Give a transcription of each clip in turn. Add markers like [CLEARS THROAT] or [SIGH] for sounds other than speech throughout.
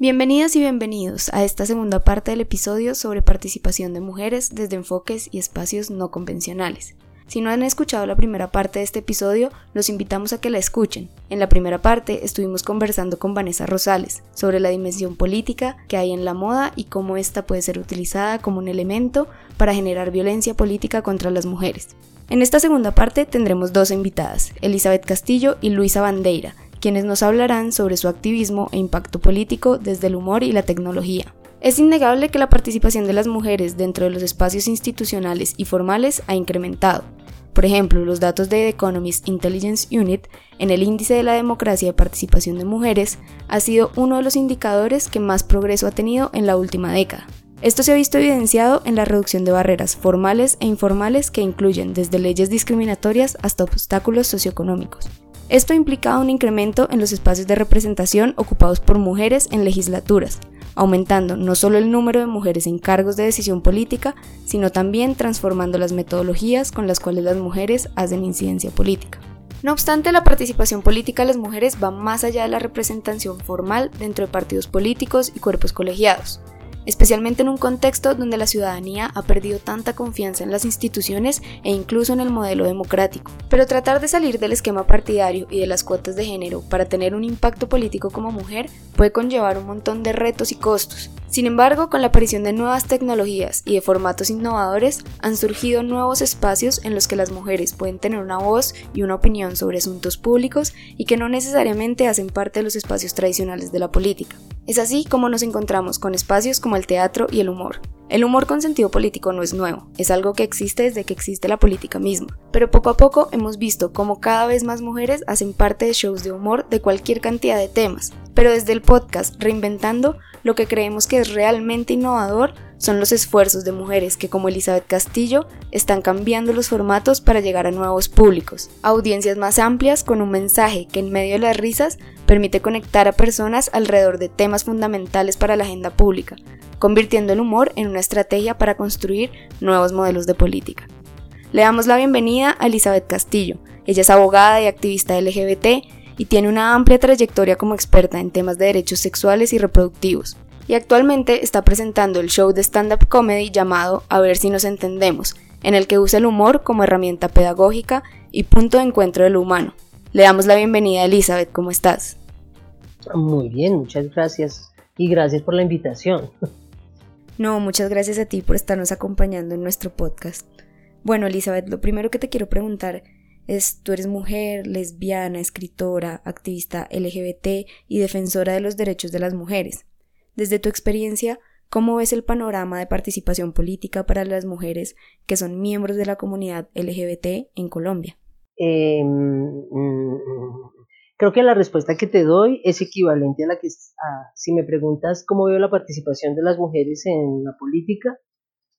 Bienvenidas y bienvenidos a esta segunda parte del episodio sobre participación de mujeres desde enfoques y espacios no convencionales. Si no han escuchado la primera parte de este episodio, los invitamos a que la escuchen. En la primera parte estuvimos conversando con Vanessa Rosales sobre la dimensión política que hay en la moda y cómo esta puede ser utilizada como un elemento para generar violencia política contra las mujeres. En esta segunda parte tendremos dos invitadas, Elizabeth Castillo y Luisa Bandeira, quienes nos hablarán sobre su activismo e impacto político desde el humor y la tecnología. Es innegable que la participación de las mujeres dentro de los espacios institucionales y formales ha incrementado. Por ejemplo, los datos de The Economist Intelligence Unit en el índice de la democracia de participación de mujeres ha sido uno de los indicadores que más progreso ha tenido en la última década. Esto se ha visto evidenciado en la reducción de barreras formales e informales que incluyen desde leyes discriminatorias hasta obstáculos socioeconómicos. Esto ha implicado un incremento en los espacios de representación ocupados por mujeres en legislaturas, aumentando no solo el número de mujeres en cargos de decisión política, sino también transformando las metodologías con las cuales las mujeres hacen incidencia política. No obstante, la participación política de las mujeres va más allá de la representación formal dentro de partidos políticos y cuerpos colegiados especialmente en un contexto donde la ciudadanía ha perdido tanta confianza en las instituciones e incluso en el modelo democrático. Pero tratar de salir del esquema partidario y de las cuotas de género para tener un impacto político como mujer puede conllevar un montón de retos y costos. Sin embargo, con la aparición de nuevas tecnologías y de formatos innovadores, han surgido nuevos espacios en los que las mujeres pueden tener una voz y una opinión sobre asuntos públicos y que no necesariamente hacen parte de los espacios tradicionales de la política. Es así como nos encontramos con espacios como el teatro y el humor. El humor con sentido político no es nuevo, es algo que existe desde que existe la política misma, pero poco a poco hemos visto cómo cada vez más mujeres hacen parte de shows de humor de cualquier cantidad de temas, pero desde el podcast Reinventando, lo que creemos que es realmente innovador son los esfuerzos de mujeres que como Elizabeth Castillo están cambiando los formatos para llegar a nuevos públicos, audiencias más amplias con un mensaje que en medio de las risas permite conectar a personas alrededor de temas fundamentales para la agenda pública, convirtiendo el humor en una estrategia para construir nuevos modelos de política. Le damos la bienvenida a Elizabeth Castillo. Ella es abogada y activista LGBT y tiene una amplia trayectoria como experta en temas de derechos sexuales y reproductivos. Y actualmente está presentando el show de stand-up comedy llamado A ver si nos entendemos, en el que usa el humor como herramienta pedagógica y punto de encuentro de lo humano. Le damos la bienvenida a Elizabeth, ¿cómo estás? Muy bien, muchas gracias y gracias por la invitación. No, muchas gracias a ti por estarnos acompañando en nuestro podcast. Bueno, Elizabeth, lo primero que te quiero preguntar es, tú eres mujer, lesbiana, escritora, activista LGBT y defensora de los derechos de las mujeres. Desde tu experiencia, ¿cómo ves el panorama de participación política para las mujeres que son miembros de la comunidad LGBT en Colombia? Em, creo que la respuesta que te doy es equivalente a la que, si me preguntas cómo veo la participación de las mujeres en la política,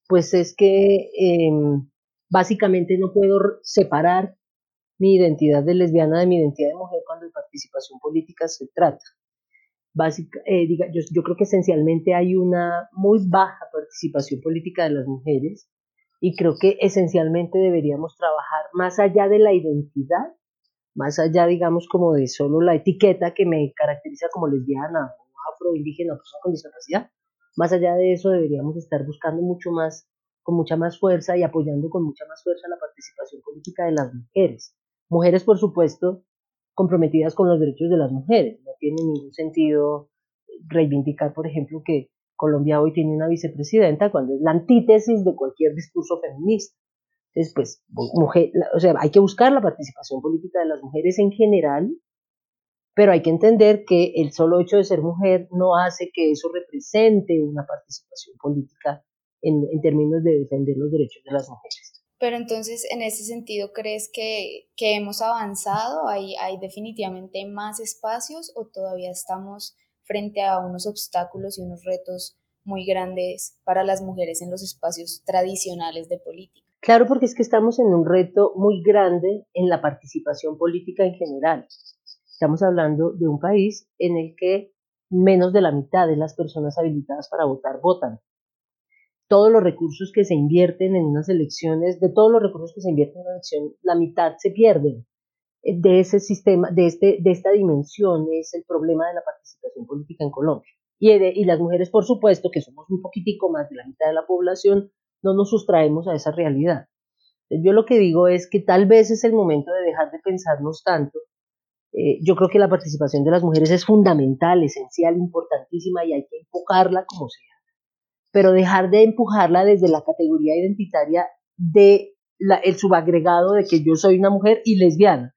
pues es que em, básicamente no puedo separar mi identidad de lesbiana de mi identidad de mujer cuando de participación política se trata. Básica, eh, diga, yo, yo creo que esencialmente hay una muy baja participación política de las mujeres y creo que esencialmente deberíamos trabajar más allá de la identidad, más allá, digamos, como de solo la etiqueta que me caracteriza como lesbiana o afro, indígena persona con discapacidad, más allá de eso deberíamos estar buscando mucho más, con mucha más fuerza y apoyando con mucha más fuerza la participación política de las mujeres. Mujeres, por supuesto, comprometidas con los derechos de las mujeres. No tiene ningún sentido reivindicar, por ejemplo, que Colombia hoy tiene una vicepresidenta cuando es la antítesis de cualquier discurso feminista. Entonces, pues, mujer, o sea, hay que buscar la participación política de las mujeres en general, pero hay que entender que el solo hecho de ser mujer no hace que eso represente una participación política en, en términos de defender los derechos de las mujeres. Pero entonces, en ese sentido, ¿crees que, que hemos avanzado? ¿Hay, ¿Hay definitivamente más espacios o todavía estamos frente a unos obstáculos y unos retos muy grandes para las mujeres en los espacios tradicionales de política? Claro, porque es que estamos en un reto muy grande en la participación política en general. Estamos hablando de un país en el que menos de la mitad de las personas habilitadas para votar votan todos los recursos que se invierten en unas elecciones, de todos los recursos que se invierten en una elección, la mitad se pierden. Eh, de ese sistema, de, este, de esta dimensión es el problema de la participación política en Colombia. Y, y las mujeres, por supuesto, que somos un poquitico más de la mitad de la población, no nos sustraemos a esa realidad. Yo lo que digo es que tal vez es el momento de dejar de pensarnos tanto. Eh, yo creo que la participación de las mujeres es fundamental, esencial, importantísima y hay que empujarla como sea. Pero dejar de empujarla desde la categoría identitaria de el subagregado de que yo soy una mujer y lesbiana.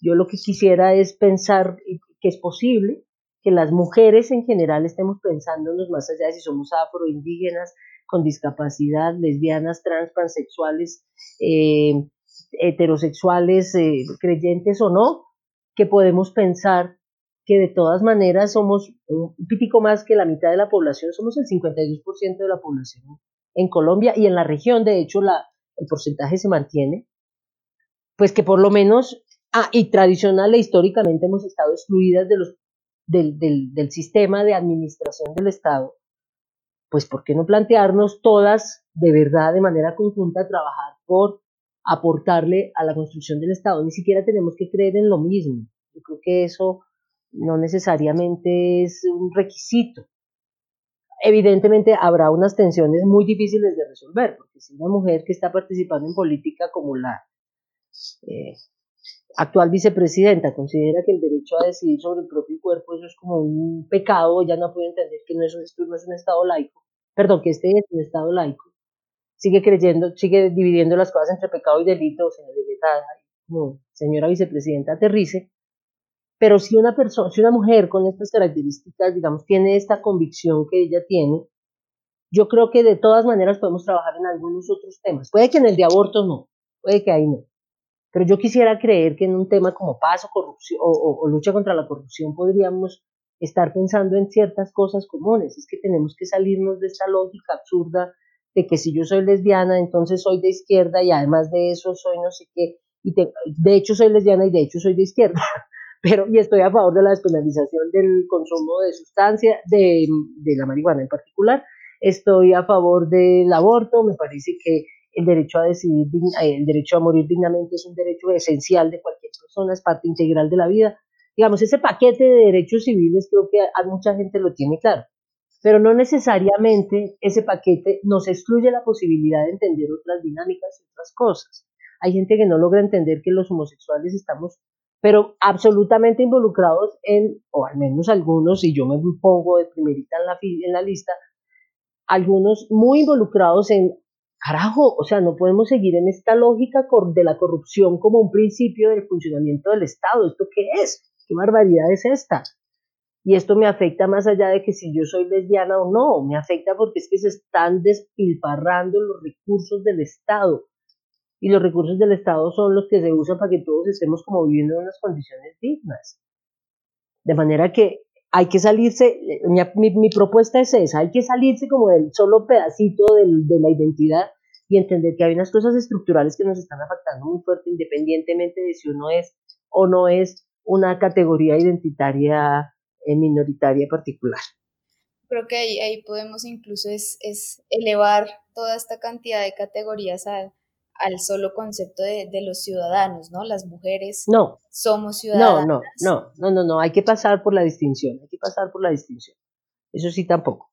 Yo lo que quisiera es pensar que es posible que las mujeres en general estemos pensándonos más allá de si somos afroindígenas, con discapacidad, lesbianas, trans, pansexuales, eh, heterosexuales, eh, creyentes o no, que podemos pensar que de todas maneras somos un pítico más que la mitad de la población, somos el 52% de la población en Colombia y en la región, de hecho, el porcentaje se mantiene, pues que por lo menos, ah, y tradicional e históricamente hemos estado excluidas del, del, del sistema de administración del Estado, pues ¿por qué no plantearnos todas de verdad de manera conjunta trabajar por aportarle a la construcción del Estado? Ni siquiera tenemos que creer en lo mismo. Yo creo que eso no necesariamente es un requisito. Evidentemente habrá unas tensiones muy difíciles de resolver, porque si una mujer que está participando en política como la eh, actual vicepresidenta considera que el derecho a decidir sobre el propio cuerpo eso es como un pecado, ya no puede entender que no es, un, no es un Estado laico, perdón, que este es un Estado laico, sigue creyendo, sigue dividiendo las cosas entre pecado y delito, señora, no, señora vicepresidenta, aterrice, pero si una persona, si una mujer con estas características, digamos, tiene esta convicción que ella tiene, yo creo que de todas maneras podemos trabajar en algunos otros temas. Puede que en el de aborto no, puede que ahí no, pero yo quisiera creer que en un tema como paz o, corrupción, o, lucha contra la corrupción podríamos estar pensando en ciertas cosas comunes. Es que tenemos que salirnos de esta lógica absurda de que si yo soy lesbiana, entonces soy de izquierda y además de eso soy no sé qué. Y de hecho soy lesbiana y de hecho soy de izquierda. Pero, y estoy a favor de la despenalización del consumo de sustancia, de, de la marihuana en particular. Estoy a favor del aborto. Me parece que el derecho a decidir, eh, el derecho a morir dignamente es un derecho esencial de cualquier persona, es parte integral de la vida. Digamos, ese paquete de derechos civiles creo que a, mucha gente lo tiene claro, pero no necesariamente ese paquete nos excluye la posibilidad de entender otras dinámicas y otras cosas. Hay gente que no logra entender que los homosexuales estamos, pero absolutamente involucrados en, o al menos algunos, y yo me pongo de primerita en la, en la lista, algunos muy involucrados en carajo, o sea, no podemos seguir en esta lógica de la corrupción como un principio del funcionamiento del Estado. ¿Esto qué es? ¿Qué barbaridad es esta? Y esto me afecta más allá de que si yo soy lesbiana o no, me afecta porque es que se están despilfarrando los recursos del Estado. Y los recursos del Estado son los que se usan para que todos estemos como viviendo en unas condiciones dignas. De manera que hay que salirse, mi, propuesta es esa, hay que salirse como del solo pedacito de la identidad y entender que hay unas cosas estructurales que nos están afectando muy fuerte independientemente de si uno es o no es una categoría identitaria eh, minoritaria particular. Creo que ahí, ahí podemos incluso es, es elevar toda esta cantidad de categorías a, al solo concepto de, los ciudadanos, ¿no? Las mujeres no, somos ciudadanas. No, no, no, no, no, hay que pasar por la distinción, hay que pasar por la distinción. Eso sí tampoco.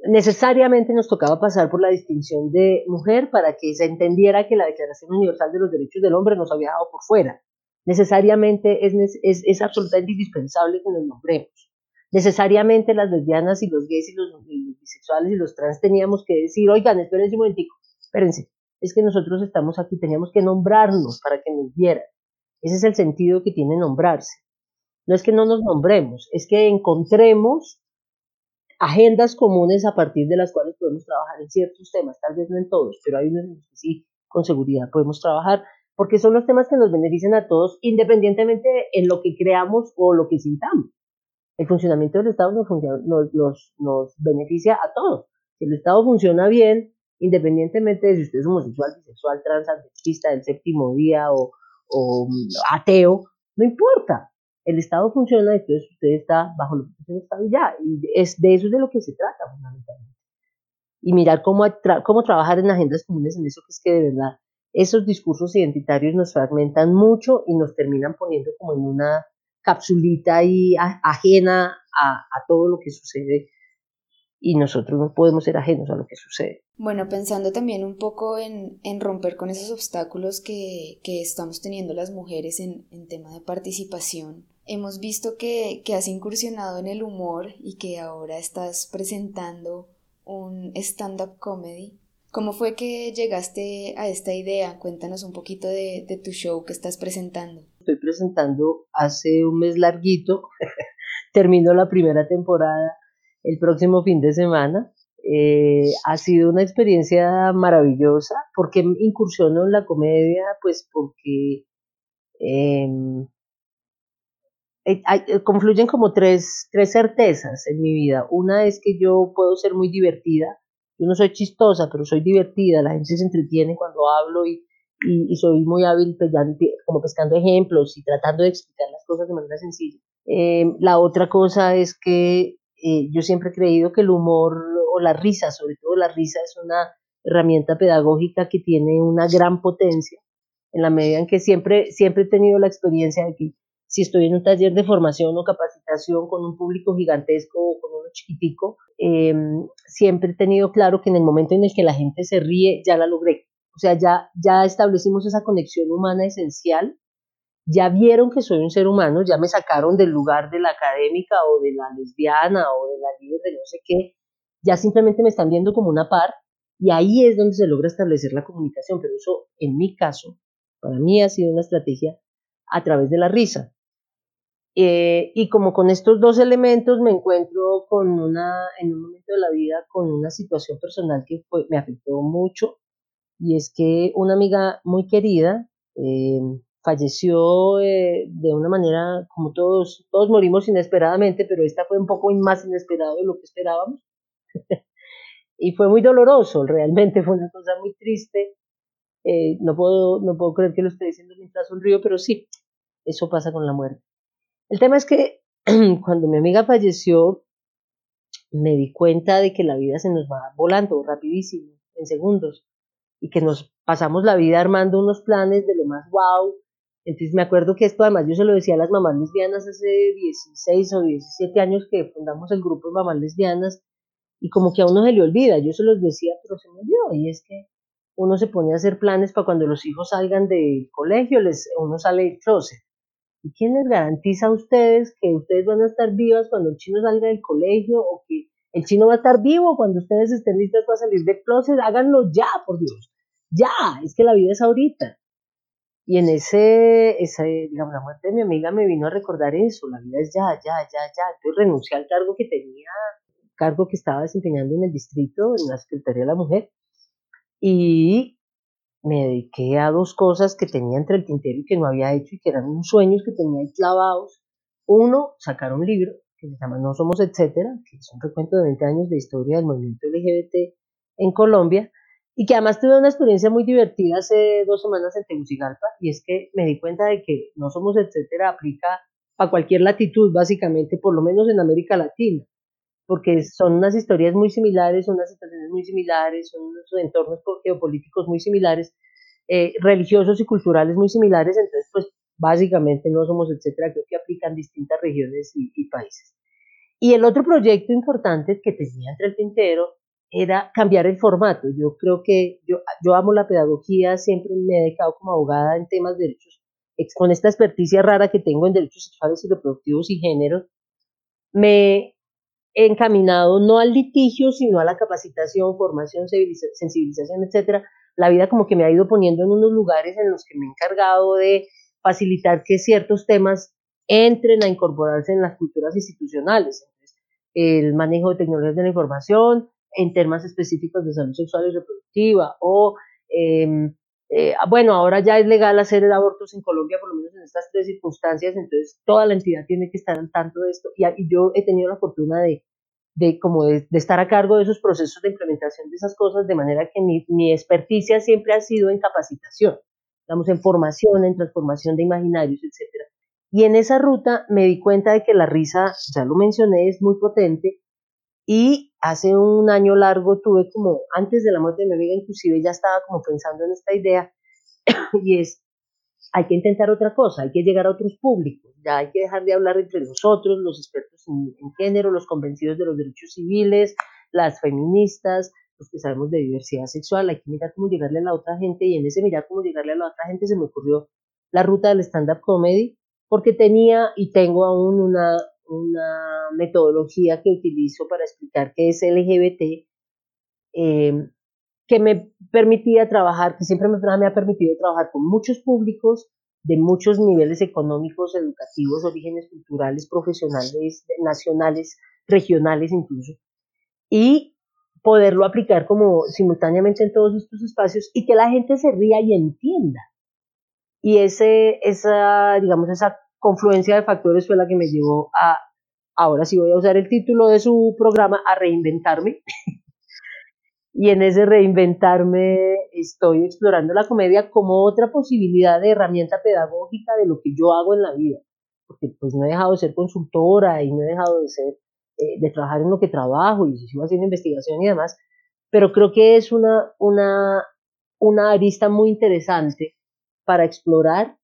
Necesariamente nos tocaba pasar por la distinción de mujer para que se entendiera que la Declaración Universal de los Derechos del Hombre nos había dado por fuera. Necesariamente es, es, es absolutamente indispensable que nos nombremos. Necesariamente las lesbianas y los gays y los, y los bisexuales y los trans teníamos que decir, oigan, espérense un momentico, espérense, es que nosotros estamos aquí, teníamos que nombrarnos para que nos vieran. Ese es el sentido que tiene nombrarse. No es que no nos nombremos, es que encontremos agendas comunes a partir de las cuales podemos trabajar en ciertos temas, tal vez no en todos, pero hay unos que sí, con seguridad podemos trabajar, porque son los temas que nos benefician a todos, independientemente en lo que creamos o lo que sintamos. El funcionamiento del Estado nos, nos beneficia a todos. Si el Estado funciona bien, independientemente de si usted es homosexual, bisexual, trans, del séptimo día o, mm, ateo, no importa. El Estado funciona, entonces usted está bajo lo que el Estado y ya. Y es, de eso es de lo que se trata fundamentalmente. Y mirar cómo, cómo trabajar en agendas comunes en eso que es que de verdad esos discursos identitarios nos fragmentan mucho y nos terminan poniendo como en una capsulita ahí ajena a, a todo lo que sucede y nosotros no podemos ser ajenos a lo que sucede. Bueno, pensando también un poco en, romper con esos obstáculos que, estamos teniendo las mujeres en, tema de participación, hemos visto que, que has incursionado en el humor y que ahora estás presentando un stand-up comedy. ¿Cómo fue que llegaste a esta idea? Cuéntanos un poquito de, de tu show que estás presentando. Estoy presentando hace un mes larguito, [LAUGHS] terminó la primera temporada el próximo fin de semana. Eh, ha sido una experiencia maravillosa porque incursiono en la comedia, pues porque em, eh, eh, confluyen como tres, tres certezas en mi vida. Una es que yo puedo ser muy divertida, yo no soy chistosa, pero soy divertida, la gente se entretiene cuando hablo y, y, soy muy hábil como pescando ejemplos y tratando de explicar las cosas de manera sencilla. Em, la otra cosa es que eh, yo siempre he creído que el humor o la risa, sobre todo la risa, es una herramienta pedagógica que tiene una gran potencia en la medida en que siempre, siempre he tenido la experiencia de que si estoy en un taller de formación o capacitación con un público gigantesco o con uno chiquitico, em, siempre he tenido claro que en el momento en el que la gente se ríe, ya la logré. O sea, ya, ya establecimos esa conexión humana esencial ya vieron que soy un ser humano, ya me sacaron del lugar de la académica o de la lesbiana o de la líder de no sé qué, ya simplemente me están viendo como una par y ahí es donde se logra establecer la comunicación, pero eso en mi caso, para mí ha sido una estrategia a través de la risa. Eh, y como con estos dos elementos me encuentro con una, en un momento de la vida con una situación personal que me afectó mucho y es que una amiga muy querida, eh, falleció eh, de una manera, como todos, todos morimos inesperadamente, pero esta fue un poco más inesperado de lo que esperábamos. [LAUGHS] y fue muy doloroso, realmente fue una cosa muy triste. Eh, no, puedo, no puedo creer que lo esté diciendo mientras sonrío, pero sí, eso pasa con la muerte. El tema es que [CLEARS THROAT] cuando mi amiga falleció, me di cuenta de que la vida se nos va volando rapidísimo, en segundos, y que nos pasamos la vida armando unos planes de lo más wow, entonces me acuerdo que esto además yo se lo decía a las mamás lesbianas hace 16 o 17 años que fundamos el grupo de mamás lesbianas y como que a uno se le olvida, yo se los decía, pero se me olvidó y es que uno se pone a hacer planes para cuando los hijos salgan del colegio, les, uno sale del closet. ¿Y quién les garantiza a ustedes que ustedes van a estar vivas cuando el chino salga del colegio o que el chino va a estar vivo cuando ustedes estén listas para salir del closet? Háganlo ya, por Dios. Ya, es que la vida es ahorita. Y en ese, ese, digamos, la muerte de mi amiga me vino a recordar eso, la vida es ya, ya, ya, ya. Entonces renuncié al cargo que tenía, cargo que estaba desempeñando en el distrito, en la Secretaría de la Mujer, y me dediqué a dos cosas que tenía entre el tintero y que no había hecho y que eran unos sueños que tenía ahí clavados. Uno, sacar un libro que se llama No Somos Etcétera, que es un recuento de 20 años de historia del movimiento LGBT en Colombia, y que además tuve una experiencia muy divertida hace dos semanas en Tegucigalpa y es que me di cuenta de que no somos etcétera aplica a cualquier latitud básicamente, por lo menos en América Latina, porque son unas historias muy similares, son unas situaciones muy similares, son unos entornos geopolíticos muy similares, eh, religiosos y culturales muy similares, entonces pues básicamente no somos etcétera, creo que aplican distintas regiones y, y países. Y el otro proyecto importante que tenía entre el tintero era cambiar el formato. Yo creo que yo, yo amo la pedagogía, siempre me he dedicado como abogada en temas de derechos, con esta experticia rara que tengo en derechos sexuales y reproductivos y género, me he encaminado no al litigio, sino a la capacitación, formación, sensibilización, etcétera. La vida como que me ha ido poniendo en unos lugares en los que me he encargado de facilitar que ciertos temas entren a incorporarse en las culturas institucionales. el manejo de tecnologías de la información, en temas específicos de salud sexual y reproductiva o em, eh, bueno, ahora ya es legal hacer abortos en Colombia, por lo menos en estas tres circunstancias, entonces toda la entidad tiene que estar al tanto de esto y, yo he tenido la fortuna de, de como de, estar a cargo de esos procesos de implementación de esas cosas, de manera que mi, mi experticia siempre ha sido en capacitación, estamos en formación, en transformación de imaginarios, etcétera. Y en esa ruta me di cuenta de que la risa, ya lo mencioné, es muy potente y hace un año largo tuve como, antes de la muerte de mi amiga, inclusive ya estaba como pensando en esta idea, [COUGHS] y es, hay que intentar otra cosa, hay que llegar a otros públicos, ya hay que dejar de hablar entre nosotros, los expertos en, género, los convencidos de los derechos civiles, las feministas, los que sabemos de diversidad sexual, hay que mirar cómo llegarle a la otra gente y en ese mirar cómo llegarle a la otra gente se me ocurrió la ruta del stand-up comedy porque tenía y tengo aún una, una metodología que utilizo para explicar qué es LGBT, eh, que me permitía trabajar, que siempre me, me ha permitido trabajar con muchos públicos de muchos niveles económicos, educativos, orígenes culturales, profesionales, nacionales, regionales incluso, y poderlo aplicar como simultáneamente en todos estos espacios y que la gente se ría y entienda. Y ese, esa, digamos, esa confluencia de factores fue la que me llevó a, ahora sí voy a usar el título de su programa, a reinventarme. [LAUGHS] y en ese reinventarme estoy explorando la comedia como otra posibilidad de herramienta pedagógica de lo que yo hago en la vida. Porque pues no he dejado de ser consultora y no he dejado de ser, eh, de trabajar en lo que trabajo y sigo haciendo investigación y demás, pero creo que es una, una, una arista muy interesante para explorar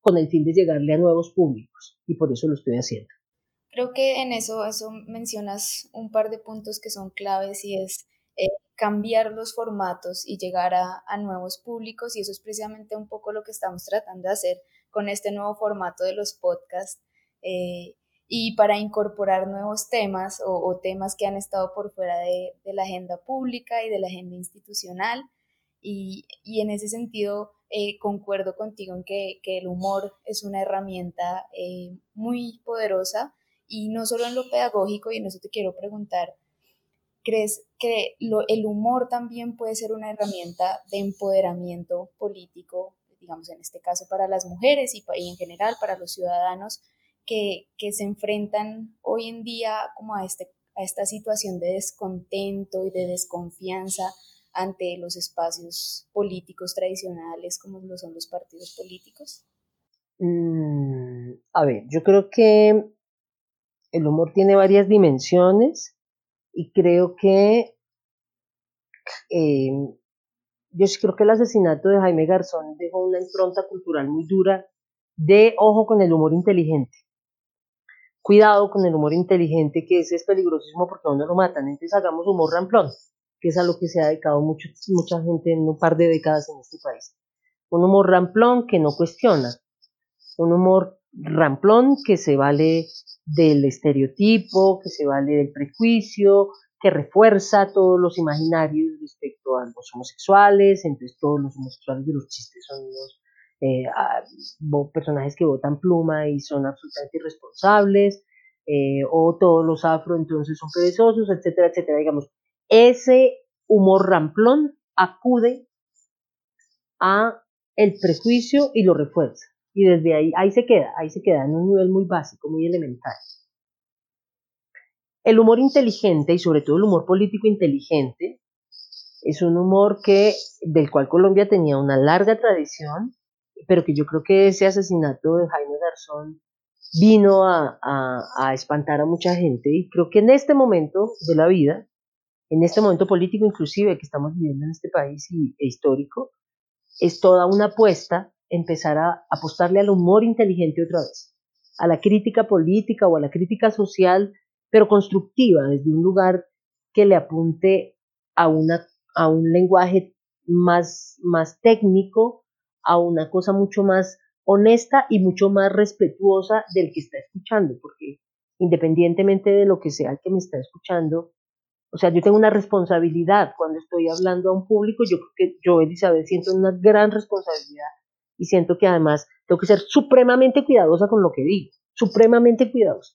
con el fin de llegarle a nuevos públicos y por eso lo estoy haciendo. Creo que en eso, eso mencionas un par de puntos que son claves y es eh, cambiar los formatos y llegar a, nuevos públicos y eso es precisamente un poco lo que estamos tratando de hacer con este nuevo formato de los podcasts eh, y para incorporar nuevos temas o, temas que han estado por fuera de, la agenda pública y de la agenda institucional y, y en ese sentido eh, concuerdo contigo en que, el humor es una herramienta eh, muy poderosa y no solo en lo pedagógico, y en eso te quiero preguntar, ¿crees que el humor también puede ser una herramienta de empoderamiento político, digamos en este caso para las mujeres y, y en general para los ciudadanos que, que, se enfrentan hoy en día como a, este, a esta situación de descontento y de desconfianza ante los espacios políticos tradicionales como lo son los partidos políticos? Mm, a ver, yo creo que el humor tiene varias dimensiones y creo que eh, yo creo que el asesinato de Jaime Garzón dejó una impronta cultural muy dura de ojo con el humor inteligente. Cuidado con el humor inteligente, que ese es peligrosísimo porque a uno lo matan. Entonces hagamos humor ramplón que es a lo que se ha dedicado mucho, mucha gente en un par de décadas en este país. Un humor ramplón que no cuestiona, un humor ramplón que se vale del estereotipo, que se vale del prejuicio, que refuerza todos los imaginarios respecto a los homosexuales, entonces todos los homosexuales de los chistes son los eh, personajes que votan pluma y son absolutamente irresponsables, eh, o todos los afro entonces son perezosos, etcétera, etcétera, digamos, ese humor ramplón acude a el prejuicio y lo refuerza. Y desde ahí, ahí se queda, ahí se queda en un nivel muy básico, muy elemental. El humor inteligente y sobre todo el humor político inteligente es un humor que, del cual Colombia tenía una larga tradición, pero que yo creo que ese asesinato de Jaime Garzón vino a, a espantar a mucha gente y creo que en este momento de la vida en este momento político inclusive que estamos viviendo en este país y, e histórico, es toda una apuesta empezar a apostarle al humor inteligente otra vez, a la crítica política o a la crítica social, pero constructiva, desde un lugar que le apunte a, una, a un lenguaje más, más técnico, a una cosa mucho más honesta y mucho más respetuosa del que está escuchando, porque independientemente de lo que sea el que me está escuchando, o sea, yo tengo una responsabilidad cuando estoy hablando a un público. Yo creo que yo, Elizabeth, siento una gran responsabilidad y siento que además tengo que ser supremamente cuidadosa con lo que digo, supremamente cuidadosa,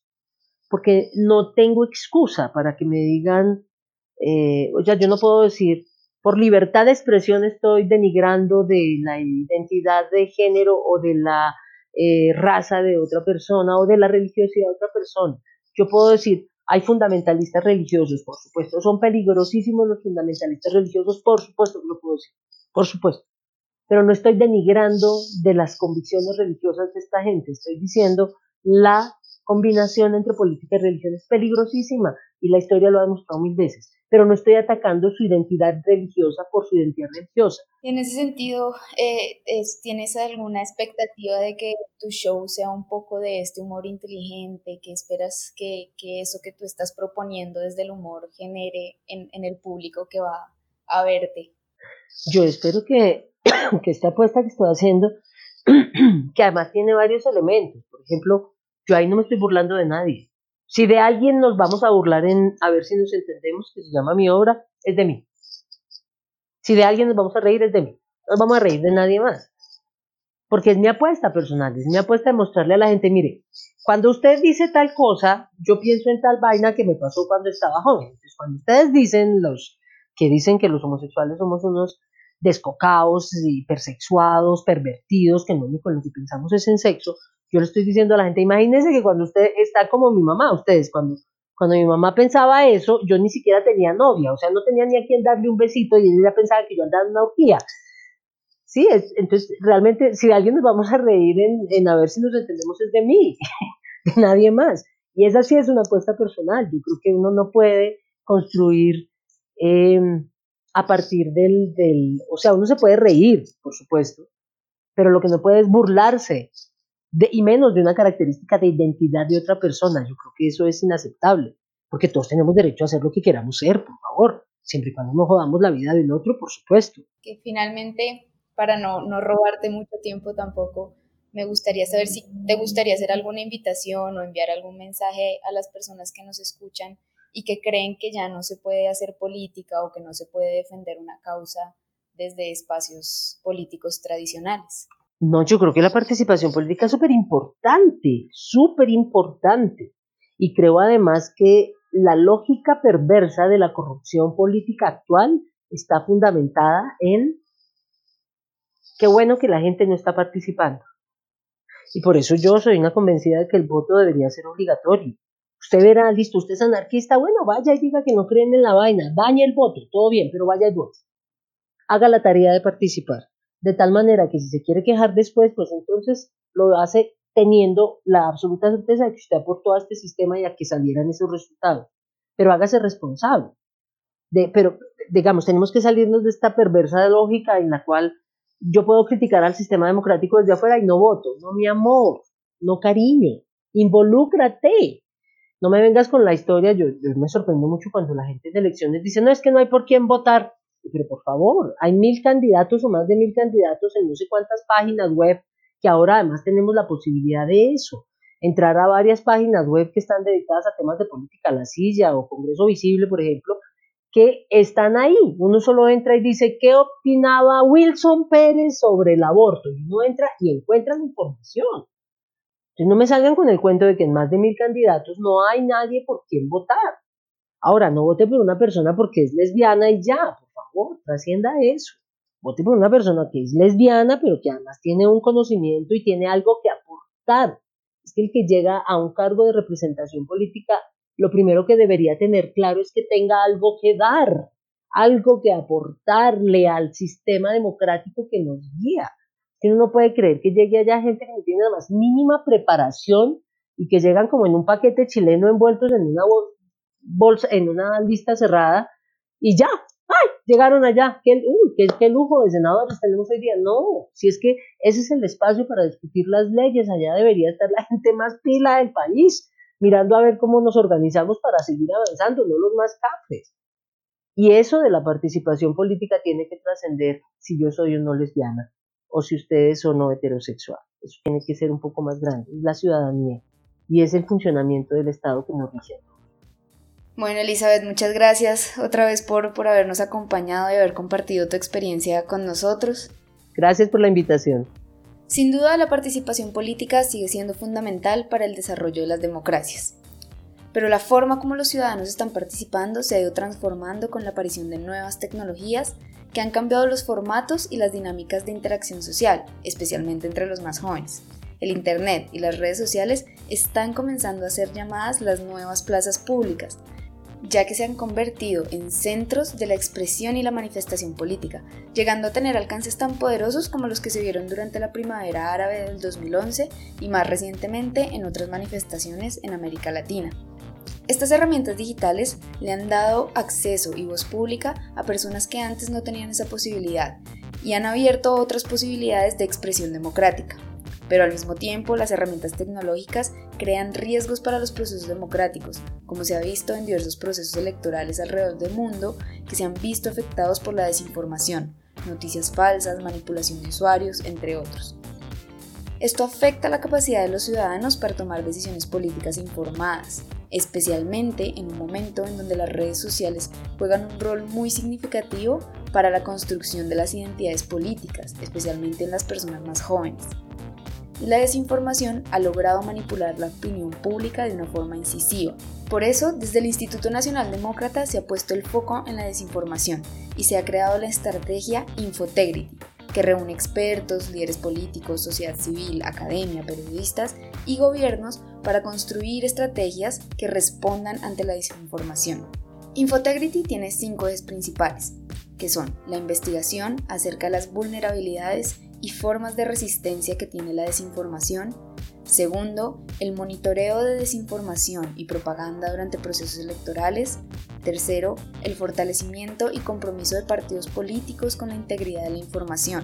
porque no tengo excusa para que me digan, eh, o sea, yo no puedo decir, por libertad de expresión estoy denigrando de la identidad de género o de la eh, raza de otra persona o de la religiosidad de otra persona. Yo puedo decir, hay fundamentalistas religiosos, por supuesto. Son peligrosísimos los fundamentalistas religiosos, por supuesto lo puedo decir, por supuesto. Pero no estoy denigrando de las convicciones religiosas de esta gente. Estoy diciendo la combinación entre política y religión es peligrosísima y la historia lo ha demostrado mil veces pero no estoy atacando su identidad religiosa por su identidad religiosa. En ese sentido, eh, ¿tienes alguna expectativa de que tu show sea un poco de este humor inteligente, que esperas que, que eso que tú estás proponiendo desde el humor genere en, en el público que va a verte? Yo espero que, [COUGHS] que esta apuesta que estoy haciendo, [COUGHS] que además tiene varios elementos, por ejemplo, yo ahí no me estoy burlando de nadie. Si de alguien nos vamos a burlar en a ver si nos entendemos, que se llama mi obra, es de mí. Si de alguien nos vamos a reír, es de mí. No vamos a reír de nadie más. Porque es mi apuesta personal, es mi apuesta de mostrarle a la gente, mire, cuando usted dice tal cosa, yo pienso en tal vaina que me pasó cuando estaba joven. Entonces, cuando ustedes dicen los que dicen que los homosexuales somos unos descocados, hipersexuados, pervertidos, que no único lo que pensamos es en sexo, yo le estoy diciendo a la gente, imagínense que cuando usted está como mi mamá, ustedes, cuando, cuando mi mamá pensaba eso, yo ni siquiera tenía novia, o sea, no tenía ni a quien darle un besito y ella pensaba que yo andaba en una orgía. Sí, es, entonces realmente si alguien nos vamos a reír en, en a ver si nos entendemos es de mí, [LAUGHS] de nadie más. Y esa sí es una apuesta personal. Yo creo que uno no puede construir em, a partir del, del, o sea, uno se puede reír, por supuesto, pero lo que no puede es burlarse y menos de una característica de identidad de otra persona. Yo creo que eso es inaceptable, porque todos tenemos derecho a hacer lo que queramos ser, por favor, siempre y cuando no jodamos la vida del otro, por supuesto. Que finalmente, para no, no robarte mucho tiempo tampoco, me gustaría saber si te gustaría hacer alguna invitación o enviar algún mensaje a las personas que nos escuchan y que creen que ya no se puede hacer política o que no se puede defender una causa desde espacios políticos tradicionales. No, yo creo que la participación política es súper importante, súper importante. Y creo además que la lógica perversa de la corrupción política actual está fundamentada en qué bueno que la gente no está participando. Y por eso yo soy una convencida de que el voto debería ser obligatorio. Usted verá, listo, usted es anarquista, bueno, vaya y diga que no creen en la vaina, dañe el voto, todo bien, pero vaya y voto. Haga la tarea de participar de tal manera que si se quiere quejar después, pues entonces lo hace teniendo la absoluta certeza de que usted aportó a este sistema y a que salieran esos resultados. Pero hágase responsable. De, pero, digamos, tenemos que salirnos de esta perversa lógica en la cual yo puedo criticar al sistema democrático desde afuera y no voto. No, mi amor, no cariño, involúcrate. No me vengas con la historia, yo, yo me sorprendo mucho cuando la gente de elecciones dice, no, es que no hay por quién votar. Pero por favor, hay mil candidatos o más de mil candidatos en no sé cuántas páginas web que ahora además tenemos la posibilidad de eso. Entrar a varias páginas web que están dedicadas a temas de política, la silla o Congreso Visible, por ejemplo, que están ahí. Uno solo entra y dice, ¿qué opinaba Wilson Pérez sobre el aborto? Y uno entra y encuentra la información. Entonces no me salgan con el cuento de que en más de mil candidatos no hay nadie por quien votar. Ahora, no vote por una persona porque es lesbiana y ya, favor, trascienda eso. Vote por una persona que es lesbiana, pero que además tiene un conocimiento y tiene algo que aportar. Es que el que llega a un cargo de representación política, lo primero que debería tener claro es que tenga algo que dar, algo que aportarle al sistema democrático que nos guía. Que uno no puede creer que llegue allá gente que no tiene la más mínima preparación y que llegan como en un paquete chileno envueltos en una bolsa, en una lista cerrada y ya. Llegaron allá, qué, uy, qué, qué lujo de senadores tenemos hoy día. No, si es que ese es el espacio para discutir las leyes, allá debería estar la gente más pila del país, mirando a ver cómo nos organizamos para seguir avanzando, no los más cafres. Y eso de la participación política tiene que trascender si yo soy o no lesbiana, o si ustedes son no heterosexual. Eso tiene que ser un poco más grande, es la ciudadanía y es el funcionamiento del Estado que nos rige. Bueno, Elizabeth, muchas gracias otra vez por, por habernos acompañado y haber compartido tu experiencia con nosotros. Gracias por la invitación. Sin duda, la participación política sigue siendo fundamental para el desarrollo de las democracias. Pero la forma como los ciudadanos están participando se ha ido transformando con la aparición de nuevas tecnologías que han cambiado los formatos y las dinámicas de interacción social, especialmente entre los más jóvenes. El Internet y las redes sociales están comenzando a ser llamadas las nuevas plazas públicas, ya que se han convertido en centros de la expresión y la manifestación política, llegando a tener alcances tan poderosos como los que se vieron durante la primavera árabe del 2011 y más recientemente en otras manifestaciones en América Latina. Estas herramientas digitales le han dado acceso y voz pública a personas que antes no tenían esa posibilidad y han abierto otras posibilidades de expresión democrática. Pero al mismo tiempo, las herramientas tecnológicas crean riesgos para los procesos democráticos, como se ha visto en diversos procesos electorales alrededor del mundo que se han visto afectados por la desinformación, noticias falsas, manipulación de usuarios, entre otros. Esto afecta la capacidad de los ciudadanos para tomar decisiones políticas informadas, especialmente en un momento en donde las redes sociales juegan un rol muy significativo para la construcción de las identidades políticas, especialmente en las personas más jóvenes. La desinformación ha logrado manipular la opinión pública de una forma incisiva. Por eso, desde el Instituto Nacional Demócrata se ha puesto el foco en la desinformación y se ha creado la estrategia Infotegrity, que reúne expertos, líderes políticos, sociedad civil, academia, periodistas y gobiernos para construir estrategias que respondan ante la desinformación. Infotegrity tiene cinco ejes principales, que son la investigación acerca de las vulnerabilidades y formas de resistencia que tiene la desinformación. Segundo, el monitoreo de desinformación y propaganda durante procesos electorales. Tercero, el fortalecimiento y compromiso de partidos políticos con la integridad de la información.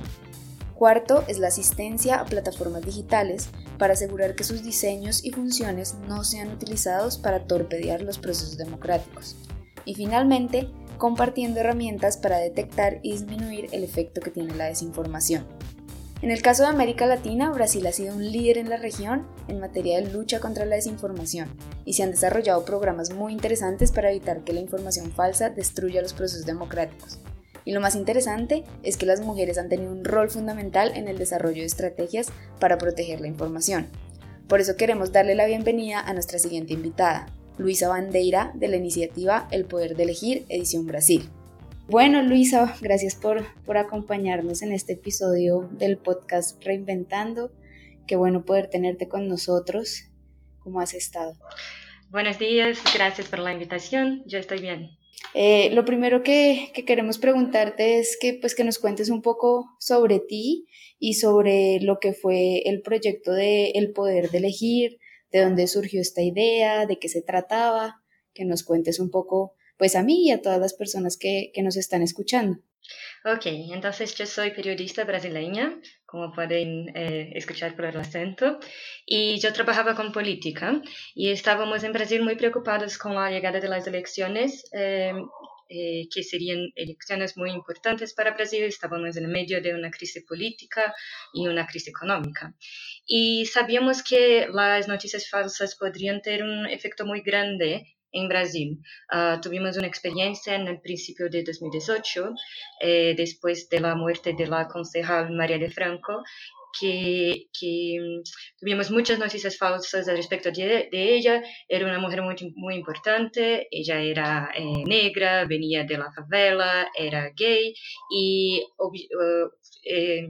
Cuarto es la asistencia a plataformas digitales para asegurar que sus diseños y funciones no sean utilizados para torpedear los procesos democráticos. Y finalmente, compartiendo herramientas para detectar y disminuir el efecto que tiene la desinformación. En el caso de América Latina, Brasil ha sido un líder en la región en materia de lucha contra la desinformación y se han desarrollado programas muy interesantes para evitar que la información falsa destruya los procesos democráticos. Y lo más interesante es que las mujeres han tenido un rol fundamental en el desarrollo de estrategias para proteger la información. Por eso queremos darle la bienvenida a nuestra siguiente invitada, Luisa Bandeira de la iniciativa El Poder de Elegir, Edición Brasil. Bueno, Luisa, gracias por, por acompañarnos en este episodio del podcast Reinventando. Qué bueno poder tenerte con nosotros. ¿Cómo has estado? Buenos días, gracias por la invitación. Yo estoy bien. Eh, lo primero que, que, queremos preguntarte es que, pues, que nos cuentes un poco sobre ti y sobre lo que fue el proyecto de El Poder de Elegir, de dónde surgió esta idea, de qué se trataba, que nos cuentes un poco pues a mí y a todas las personas que, que nos están escuchando. Ok, entonces yo soy periodista brasileña, como pueden eh, escuchar por el acento, y yo trabajaba con política y estábamos en Brasil muy preocupados con la llegada de las elecciones, eh, eh, que serían elecciones muy importantes para Brasil. Estábamos en medio de una crisis política y una crisis económica. Y sabíamos que las noticias falsas podrían tener un efecto muy grande en Brasil. Uh, tuvimos una experiencia en el principio de 2018, eh, después de la muerte de la concejal María de Franco, que, que um, tuvimos muchas noticias falsas al respecto de, de, ella. Era una mujer muy, muy importante, ella era eh, negra, venía de la favela, era gay y... Uh, eh,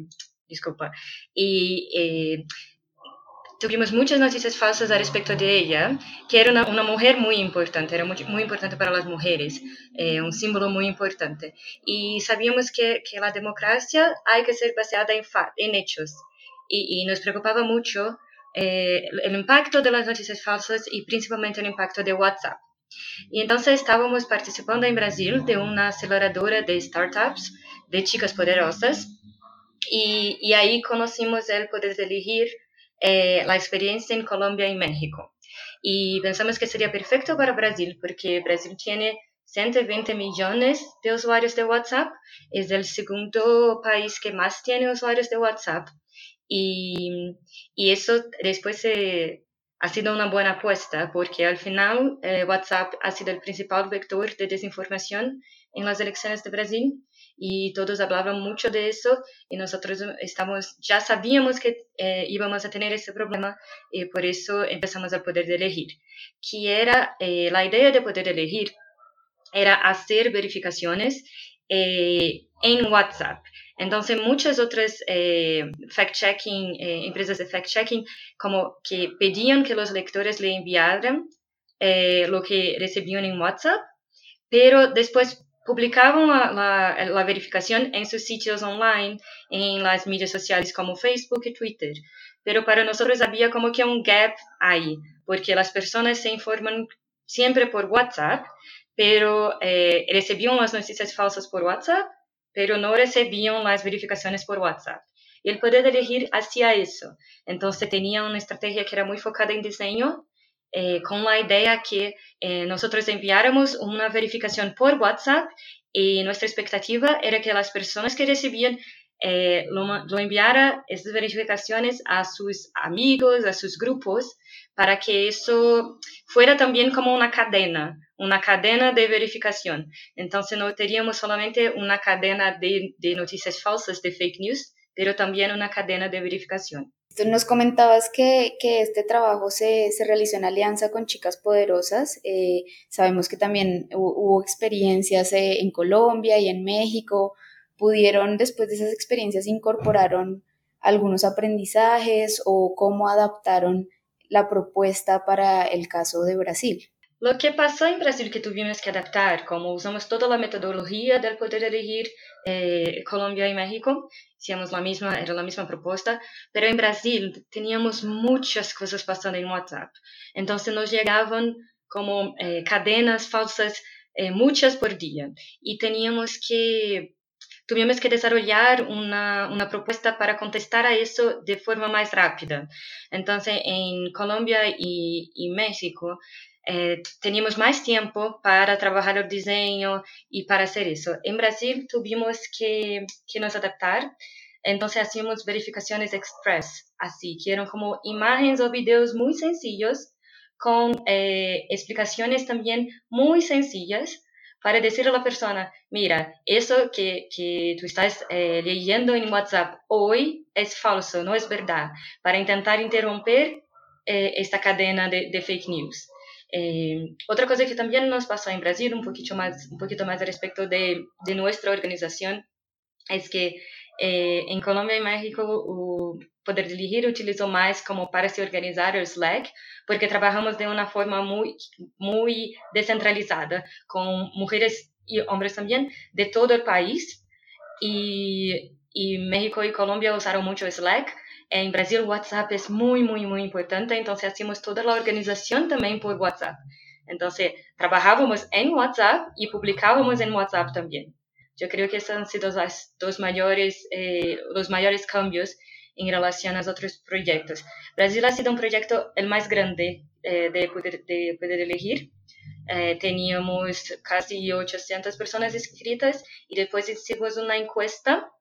disculpa. Y eh, tuvimos muchas noticias falsas al respecto de ella, que era una, una mujer muy importante, era muy, muy importante para las mujeres, eh, un símbolo muy importante. Y sabíamos que, que, la democracia hay que ser basada en, en hechos. Y, y, nos preocupaba mucho eh, el impacto de las noticias falsas y principalmente el impacto de WhatsApp. Y entonces estábamos participando en Brasil de una aceleradora de startups, de chicas poderosas, y, y ahí conocimos el poder de elegir eh, la experiencia en Colombia y México. Y pensamos que sería perfecto para Brasil, porque Brasil tiene 120 millones de usuarios de WhatsApp, es el segundo país que más tiene usuarios de WhatsApp. Y, y eso después ha sido una buena apuesta, porque al final eh, WhatsApp ha sido el principal vector de desinformación en las elecciones de Brasil y todos hablaban mucho de eso y nosotros estamos, ya sabíamos que eh, íbamos a tener ese problema y por eso empezamos a poder elegir. Que era eh, la idea de poder elegir era hacer verificaciones eh, en WhatsApp. Entonces, muchas otras fact-checking, empresas de fact-checking, como que pedían que los lectores le enviaran lo que recibían en WhatsApp, pero después la, la, la, verificación en sus sitios online, en las medias sociales como Facebook y Twitter. Pero para nosotros había como que un gap ahí, porque las personas se informan siempre por WhatsApp, pero eh, las noticias falsas por WhatsApp, pero no recibían las verificaciones por WhatsApp. Y el poder elegir hacía eso. Entonces tenía una estrategia que era muy focada en diseño, eh, con la idea que eh, nosotros enviáramos una verificación por WhatsApp y nuestra expectativa era que las personas que recibían eh, lo, enviara estas verificaciones a sus amigos, a sus grupos, para que eso fuera también como una cadena, una cadena de verificación. Entonces no teníamos solamente una cadena de, de noticias falsas, de fake news, pero también una cadena de verificación. Tú nos comentabas que, este trabajo se, se, realizó en alianza con Chicas Poderosas. Eh, sabemos que también hubo, experiencias eh, en Colombia y en México. ¿Pudieron, después de esas experiencias, incorporaron algunos aprendizajes o cómo adaptaron la propuesta para el caso de Brasil? Lo que pasó en Brasil que tuvimos que adaptar, como usamos toda la metodología del poder elegir eh, Colombia y México, hicimos la misma, era la misma propuesta, pero en Brasil teníamos muchas cosas pasando en WhatsApp. Entonces nos llegaban como eh, cadenas falsas, eh, muchas por día, y teníamos que tuvimos que desarrollar una, una, propuesta para contestar a eso de forma más rápida. Entonces, en Colombia y, y México, eh, teníamos más tiempo para trabajar el diseño y para hacer eso. En Brasil tuvimos que, que nos adaptar, entonces hacíamos verificaciones express, así que eran como imágenes o videos muy sencillos con eh, explicaciones también muy sencillas para decirle a la persona, mira, eso que, que tú estás eh, leyendo en WhatsApp hoy es falso, no es verdad, para intentar interromper eh, esta cadena de, de fake news. Eh, otra cosa que también nos pasó en Brasil, un poquito más, un poquito más respecto de, de nuestra organización, es que eh, en Colombia y México Poder Dirigir utilizó más como para se organizar el Slack, porque trabajamos de una forma muy, muy descentralizada, con mujeres y hombres también de todo el país. Y, y México y Colombia usaron mucho Slack, en Brasil, WhatsApp es muy, muy, muy importante, entonces hacemos toda la organización también por WhatsApp. Entonces, trabajábamos en WhatsApp y publicábamos en WhatsApp también. Yo creo que esos han sido los dos mayores, eh, los mayores cambios en relación a otros proyectos. Brasil ha sido un proyecto el más grande eh, de, poder, de poder elegir. Eh, teníamos casi 800 personas inscritas y después hicimos una encuesta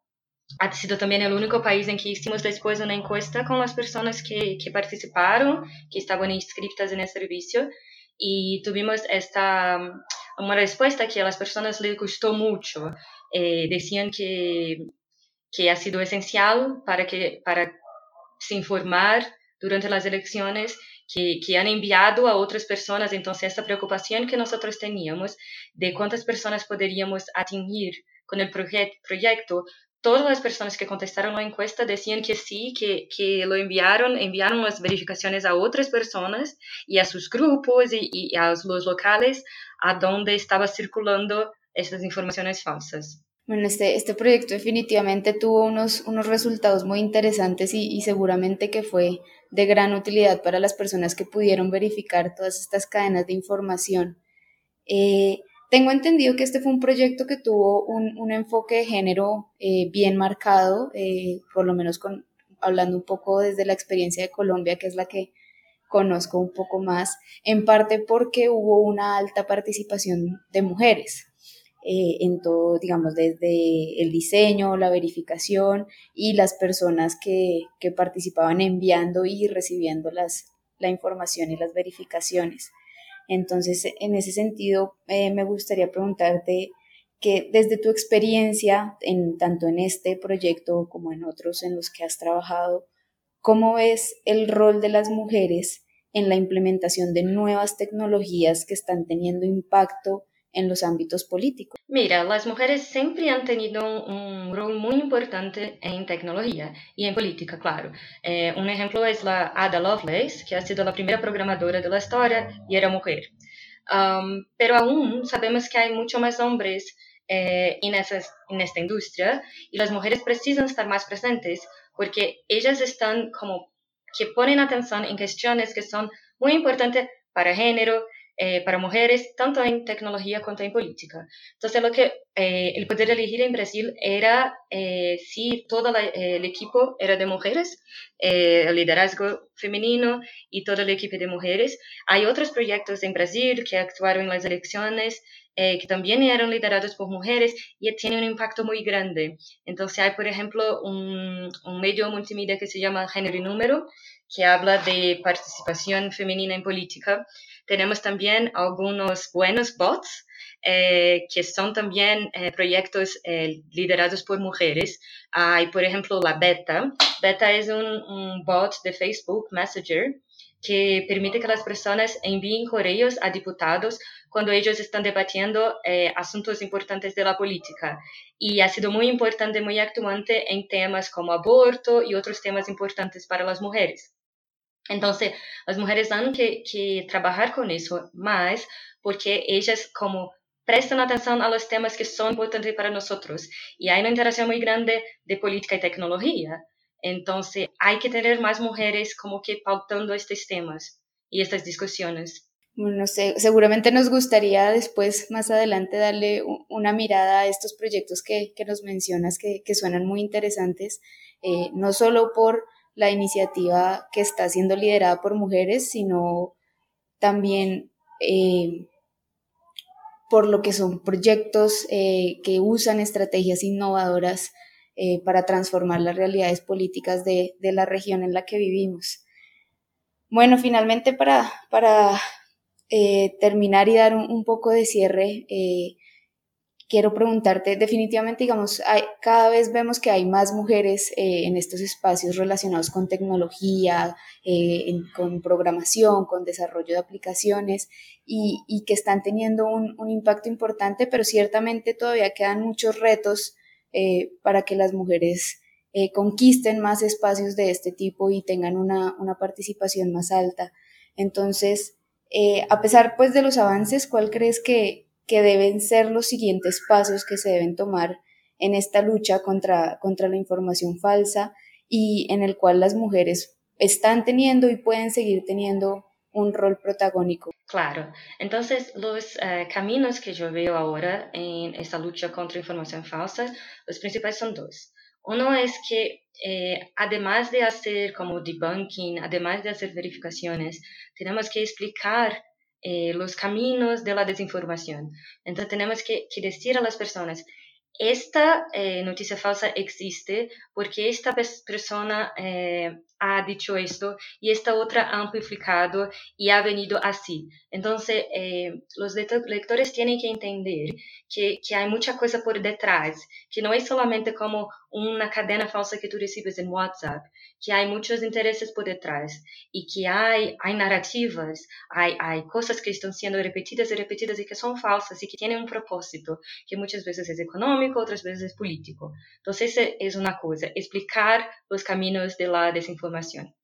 ha sido también el único país en que hicimos después una encuesta con las personas que, que participaron, que estaban inscritas en el servicio, y tuvimos esta una respuesta que a las personas les gustó mucho. Eh, decían que, que ha sido esencial para, que, para se informar durante las elecciones que, que, han enviado a otras personas. Entonces, esta preocupación que nosotros teníamos de cuántas personas podríamos atingir con el proyecto todas las personas que contestaron la encuesta decían que sí, que, que lo enviaron, enviaron las verificaciones a otras personas y a sus grupos y, a los locales a donde estaba circulando estas informaciones falsas. Bueno, este, este proyecto definitivamente tuvo unos, unos resultados muy interesantes y, y, seguramente que fue de gran utilidad para las personas que pudieron verificar todas estas cadenas de información. Eh, tengo entendido que este fue un proyecto que tuvo un, un enfoque de género eh, bien marcado, eh, por lo menos con, hablando un poco desde la experiencia de Colombia, que es la que conozco un poco más, en parte porque hubo una alta participación de mujeres eh, en todo, digamos, desde el diseño, la verificación y las personas que, que participaban enviando y recibiendo las, la información y las verificaciones. Entonces, en ese sentido, eh, me gustaría preguntarte que desde tu experiencia, en, tanto en este proyecto como en otros en los que has trabajado, ¿cómo ves el rol de las mujeres en la implementación de nuevas tecnologías que están teniendo impacto en los ámbitos políticos? Mira, las mujeres siempre han tenido un, rol muy importante en tecnología y en política, claro. Eh, un ejemplo es la Ada Lovelace, que ha sido la primera programadora de la historia y era mujer. Um, pero aún sabemos que hay mucho más hombres eh, en, esas, en esta industria y las mujeres precisan estar más presentes porque ellas están como que ponen atención en cuestiones que son muy importantes para género, eh, para mujeres, tanto en tecnología como en política. Entonces, lo que eh, el poder elegir en Brasil era eh, si todo el equipo era de mujeres, el liderazgo femenino y todo el equipo de mujeres. Hay otros proyectos en Brasil que actuaron en las elecciones que también eran liderados por mujeres y tienen un impacto muy grande. Entonces hay, por ejemplo, un, un medio multimedia que se llama Género y Número, que habla de participación femenina en política tenemos también algunos buenos bots eh, que son también eh, proyectos eh, liderados por mujeres. Hay, por ejemplo, la Beta. Beta es un, bot de Facebook Messenger que permite que las personas envíen correos a diputados cuando ellos están debatiendo asuntos importantes de la política. Y ha sido muy importante, muy actuante en temas como aborto y otros temas importantes para las mujeres. Entonces, las mujeres tienen que, trabajar con eso más porque ellas como prestan atención a los temas que son importantes para nosotros y hay una interacción muy grande de política y tecnología. Entonces, hay que tener más mujeres como que pautando estos temas y estas discusiones. Sé, seguramente nos gustaría después, más adelante, darle una mirada a estos proyectos que, nos mencionas, que, suenan muy interesantes, eh, no solo por la iniciativa que está siendo liderada por mujeres, sino también eh, por lo que son proyectos eh, que usan estrategias innovadoras eh, para transformar las realidades políticas de, la región en la que vivimos. Bueno, finalmente para, para terminar y dar un, poco de cierre, quiero preguntarte, definitivamente, digamos, cada vez vemos que hay más mujeres eh, en estos espacios relacionados con tecnología, eh, con programación, con desarrollo de aplicaciones y, que están teniendo un, impacto importante, pero ciertamente todavía quedan muchos retos eh, para que las mujeres conquisten más espacios de este tipo y tengan una, una participación más alta. Entonces, a pesar pues de los avances, ¿cuál crees que, que deben ser los siguientes pasos que se deben tomar en esta lucha contra, contra la información falsa y en el cual las mujeres están teniendo y pueden seguir teniendo un rol protagónico. Claro, entonces los eh, caminos que yo veo ahora en esta lucha contra información falsa, los principales son dos. Uno es que eh, además de hacer como debunking, además de hacer verificaciones, tenemos que explicar eh, los caminos de la desinformación. Entonces tenemos que, que decir a las personas, esta eh, noticia falsa existe porque esta persona eh, ha dicho esto y esta otra ha amplificado y ha venido así. Entonces, los lectores tienen que entender que, que, hay mucha cosa por detrás, que no es solamente como una cadena falsa que tú recibes en WhatsApp, que hay muchos intereses por detrás y que hay, hay narrativas, hay, hay cosas que están siendo repetidas y repetidas y que son falsas y que tienen un propósito, que muchas veces es económico, otras veces es político. Entonces, es una cosa, explicar los caminos de la desinformación.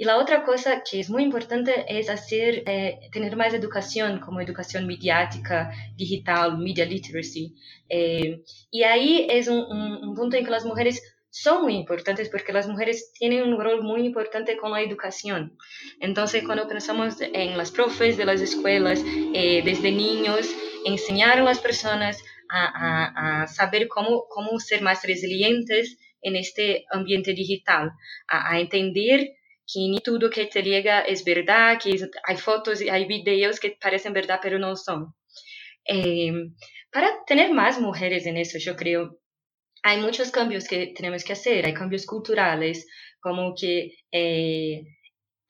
Y la otra cosa que es muy importante es hacer, eh, tener más educación, como educación mediática, digital, media literacy. Eh, y ahí es un, un, punto en que las mujeres son muy importantes porque las mujeres tienen un rol muy importante con la educación. Entonces, cuando pensamos en las profes de las escuelas, eh, desde niños, enseñar a las personas a, a, a saber cómo, cómo ser más resilientes en este ambiente digital, a, a entender que ni todo que te llega es verdad, que hay fotos y hay videos que parecen verdad pero no son. Eh, para tener más mujeres en eso, yo creo, hay muchos cambios que tenemos que hacer, hay cambios culturales, como que eh,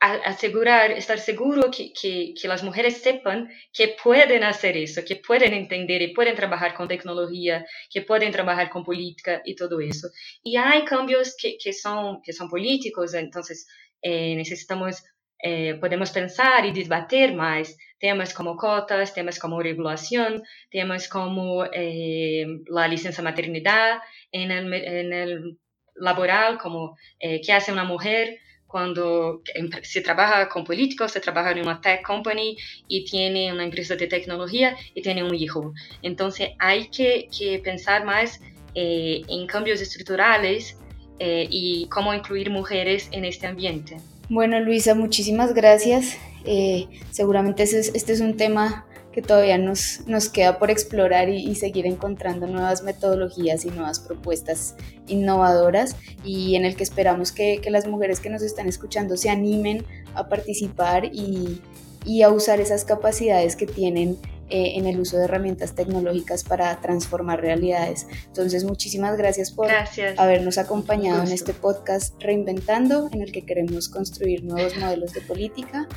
asegurar, estar seguro que, que, que, las mujeres sepan que pueden hacer eso, que pueden entender y pueden trabajar con tecnología, que pueden trabajar con política y todo eso. Y hay cambios que, que son, que son políticos, entonces eh, necesitamos, eh, podemos pensar y debatir más temas como cotas, temas como regulación, temas como eh, la licencia maternidad en el, en el laboral, como qué hace una mujer cuando se trabaja con políticos, se trabaja en una tech company y tiene una empresa de tecnología y tiene un hijo. Entonces hay que, que pensar más en cambios estructurales eh, y cómo incluir mujeres en este ambiente. Bueno, Luisa, muchísimas gracias. Eh, seguramente este es un tema que todavía nos, nos queda por explorar y, seguir encontrando nuevas metodologías y nuevas propuestas innovadoras y en el que esperamos que, que las mujeres que nos están escuchando se animen a participar y, y a usar esas capacidades que tienen eh, en el uso de herramientas tecnológicas para transformar realidades. Entonces, muchísimas gracias por habernos acompañado en este podcast Reinventando, en el que queremos construir nuevos modelos de política.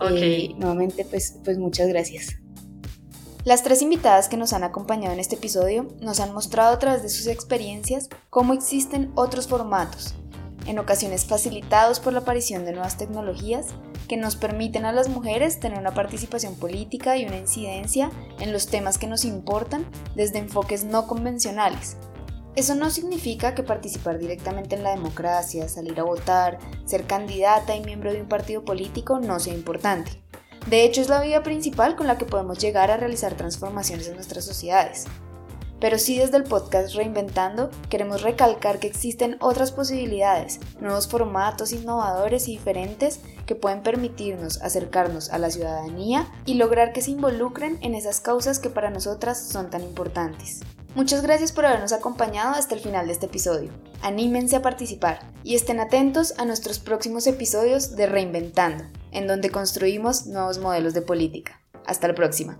Okay. Eh, nuevamente, pues, pues muchas gracias. Las tres invitadas que nos han acompañado en este episodio nos han mostrado a través de sus experiencias cómo existen otros formatos, en ocasiones facilitados por la aparición de nuevas tecnologías, que nos permiten a las mujeres tener una participación política y una incidencia en los temas que nos importan desde enfoques no convencionales. Eso no significa que participar directamente en la democracia, salir a votar, ser candidata y miembro de un partido político no sea importante. De hecho, es la vía principal con la que podemos llegar a realizar transformaciones en nuestras sociedades. Pero sí desde el podcast Reinventando queremos recalcar que existen otras posibilidades, nuevos formatos innovadores y diferentes que pueden permitirnos acercarnos a la ciudadanía y lograr que se involucren en esas causas que para nosotras son tan importantes. Muchas gracias por habernos acompañado hasta el final de este episodio. Anímense a participar y estén atentos a nuestros próximos episodios de Reinventando, en donde construimos nuevos modelos de política. Hasta la próxima.